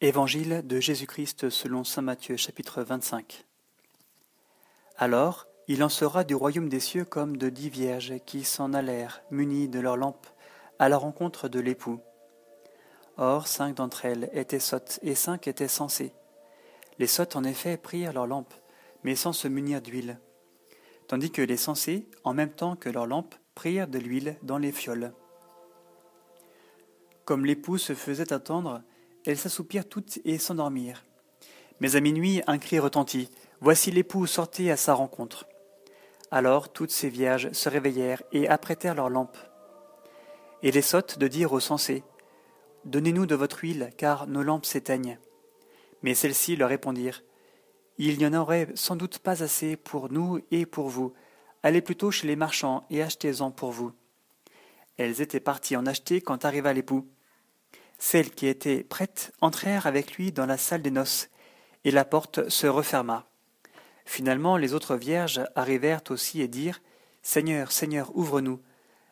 Évangile de Jésus-Christ selon saint Matthieu chapitre 25 Alors il en sera du royaume des cieux comme de dix vierges qui s'en allèrent, munies de leurs lampes, à la rencontre de l'époux. Or cinq d'entre elles étaient sottes et cinq étaient sensées. Les sottes en effet prirent leurs lampes, mais sans se munir d'huile, tandis que les sensées, en même temps que leurs lampes, prirent de l'huile dans les fioles. Comme l'époux se faisait attendre, elles s'assoupirent toutes et s'endormirent. Mais à minuit, un cri retentit. Voici l'époux, sortez à sa rencontre. Alors toutes ces vierges se réveillèrent et apprêtèrent leurs lampes. Et les sottes de dire aux sensés Donnez-nous de votre huile, car nos lampes s'éteignent. Mais celles-ci leur répondirent Il n'y en aurait sans doute pas assez pour nous et pour vous. Allez plutôt chez les marchands et achetez-en pour vous. Elles étaient parties en acheter quand arriva l'époux. Celles qui étaient prêtes entrèrent avec lui dans la salle des noces, et la porte se referma. Finalement, les autres vierges arrivèrent aussi et dirent Seigneur, Seigneur, ouvre-nous.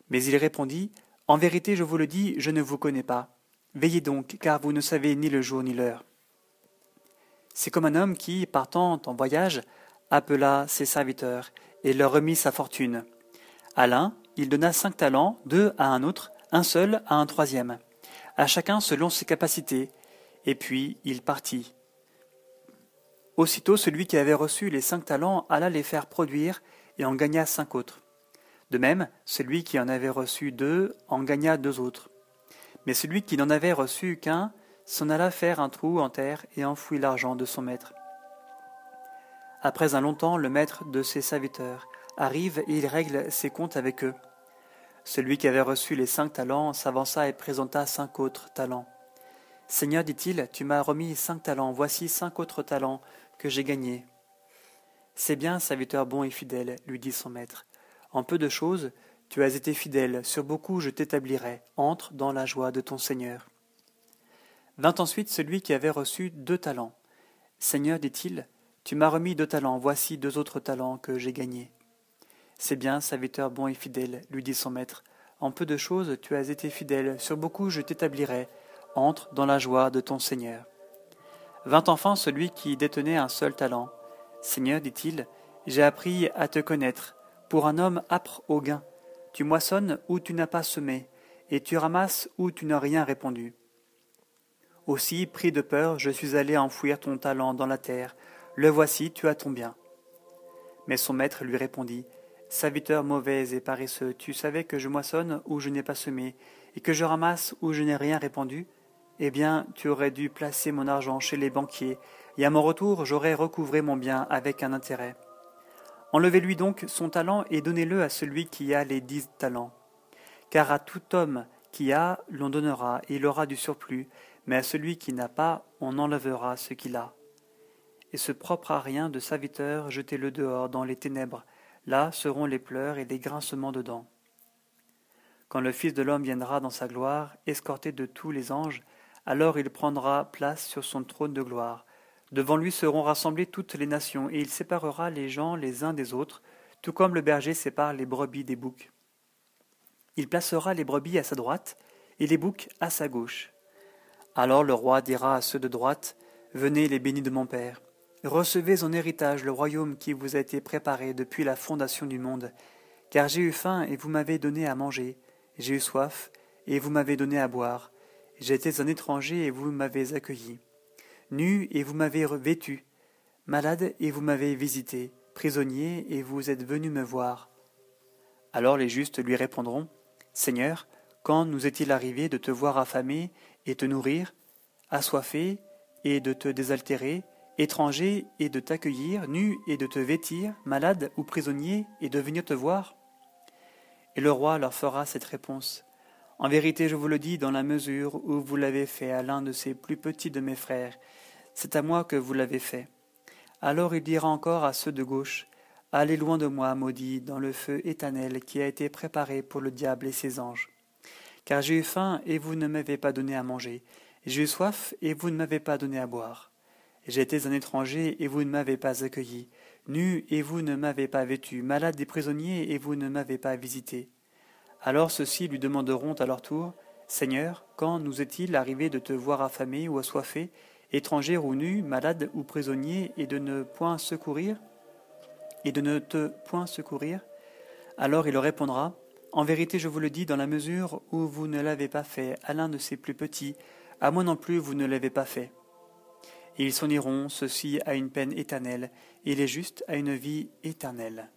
Mais il répondit En vérité, je vous le dis, je ne vous connais pas. Veillez donc, car vous ne savez ni le jour ni l'heure. C'est comme un homme qui, partant en voyage, appela ses serviteurs et leur remit sa fortune. À l'un, il donna cinq talents, deux à un autre, un seul à un troisième à chacun selon ses capacités, et puis il partit. Aussitôt celui qui avait reçu les cinq talents alla les faire produire et en gagna cinq autres. De même, celui qui en avait reçu deux en gagna deux autres. Mais celui qui n'en avait reçu qu'un s'en alla faire un trou en terre et enfouit l'argent de son maître. Après un long temps, le maître de ses serviteurs arrive et il règle ses comptes avec eux. Celui qui avait reçu les cinq talents s'avança et présenta cinq autres talents. Seigneur, dit-il, tu m'as remis cinq talents, voici cinq autres talents que j'ai gagnés. C'est bien, serviteur bon et fidèle, lui dit son maître. En peu de choses, tu as été fidèle, sur beaucoup je t'établirai. Entre dans la joie de ton Seigneur. Vint ensuite celui qui avait reçu deux talents. Seigneur, dit-il, tu m'as remis deux talents, voici deux autres talents que j'ai gagnés. C'est bien, serviteur bon et fidèle, lui dit son maître. En peu de choses tu as été fidèle, sur beaucoup je t'établirai. Entre dans la joie de ton Seigneur. Vint enfin celui qui détenait un seul talent. Seigneur, dit-il, j'ai appris à te connaître. Pour un homme âpre au gain, tu moissonnes où tu n'as pas semé, et tu ramasses où tu n'as rien répondu. Aussi, pris de peur, je suis allé enfouir ton talent dans la terre. Le voici, tu as ton bien. Mais son maître lui répondit Serviteur mauvais et paresseux, tu savais que je moissonne où je n'ai pas semé, et que je ramasse où je n'ai rien répandu Eh bien, tu aurais dû placer mon argent chez les banquiers, et à mon retour j'aurais recouvré mon bien avec un intérêt. Enlevez-lui donc son talent et donnez-le à celui qui a les dix talents. Car à tout homme qui a, l'on donnera, et il aura du surplus, mais à celui qui n'a pas, on enlèvera ce qu'il a. Et ce propre à rien de serviteur, jetez-le dehors dans les ténèbres, Là seront les pleurs et les grincements de dents. Quand le Fils de l'homme viendra dans sa gloire, escorté de tous les anges, alors il prendra place sur son trône de gloire. Devant lui seront rassemblées toutes les nations, et il séparera les gens les uns des autres, tout comme le berger sépare les brebis des boucs. Il placera les brebis à sa droite, et les boucs à sa gauche. Alors le roi dira à ceux de droite, Venez les bénis de mon Père, Recevez en héritage le royaume qui vous a été préparé depuis la fondation du monde. Car j'ai eu faim et vous m'avez donné à manger, j'ai eu soif et vous m'avez donné à boire, j'étais un étranger et vous m'avez accueilli, nu et vous m'avez vêtu, malade et vous m'avez visité, prisonnier et vous êtes venu me voir. Alors les justes lui répondront, Seigneur, quand nous est-il arrivé de te voir affamé et te nourrir, assoiffé et de te désaltérer, étranger et de t'accueillir, nu et de te vêtir, malade ou prisonnier et de venir te voir Et le roi leur fera cette réponse. En vérité, je vous le dis, dans la mesure où vous l'avez fait à l'un de ces plus petits de mes frères, c'est à moi que vous l'avez fait. Alors il dira encore à ceux de gauche, Allez loin de moi, maudit, dans le feu éternel qui a été préparé pour le diable et ses anges. Car j'ai eu faim et vous ne m'avez pas donné à manger, j'ai eu soif et vous ne m'avez pas donné à boire. J'étais un étranger et vous ne m'avez pas accueilli, nu et vous ne m'avez pas vêtu, malade et prisonnier et vous ne m'avez pas visité. Alors ceux-ci lui demanderont à leur tour Seigneur, quand nous est-il arrivé de te voir affamé ou assoiffé étranger ou nu, malade ou prisonnier, et de ne point secourir, et de ne te point secourir, alors il répondra, En vérité je vous le dis, dans la mesure où vous ne l'avez pas fait. À l'un de ces plus petits, à moi non plus vous ne l'avez pas fait. Ils s'en iront, ceux-ci à une peine éternelle, et les justes à une vie éternelle.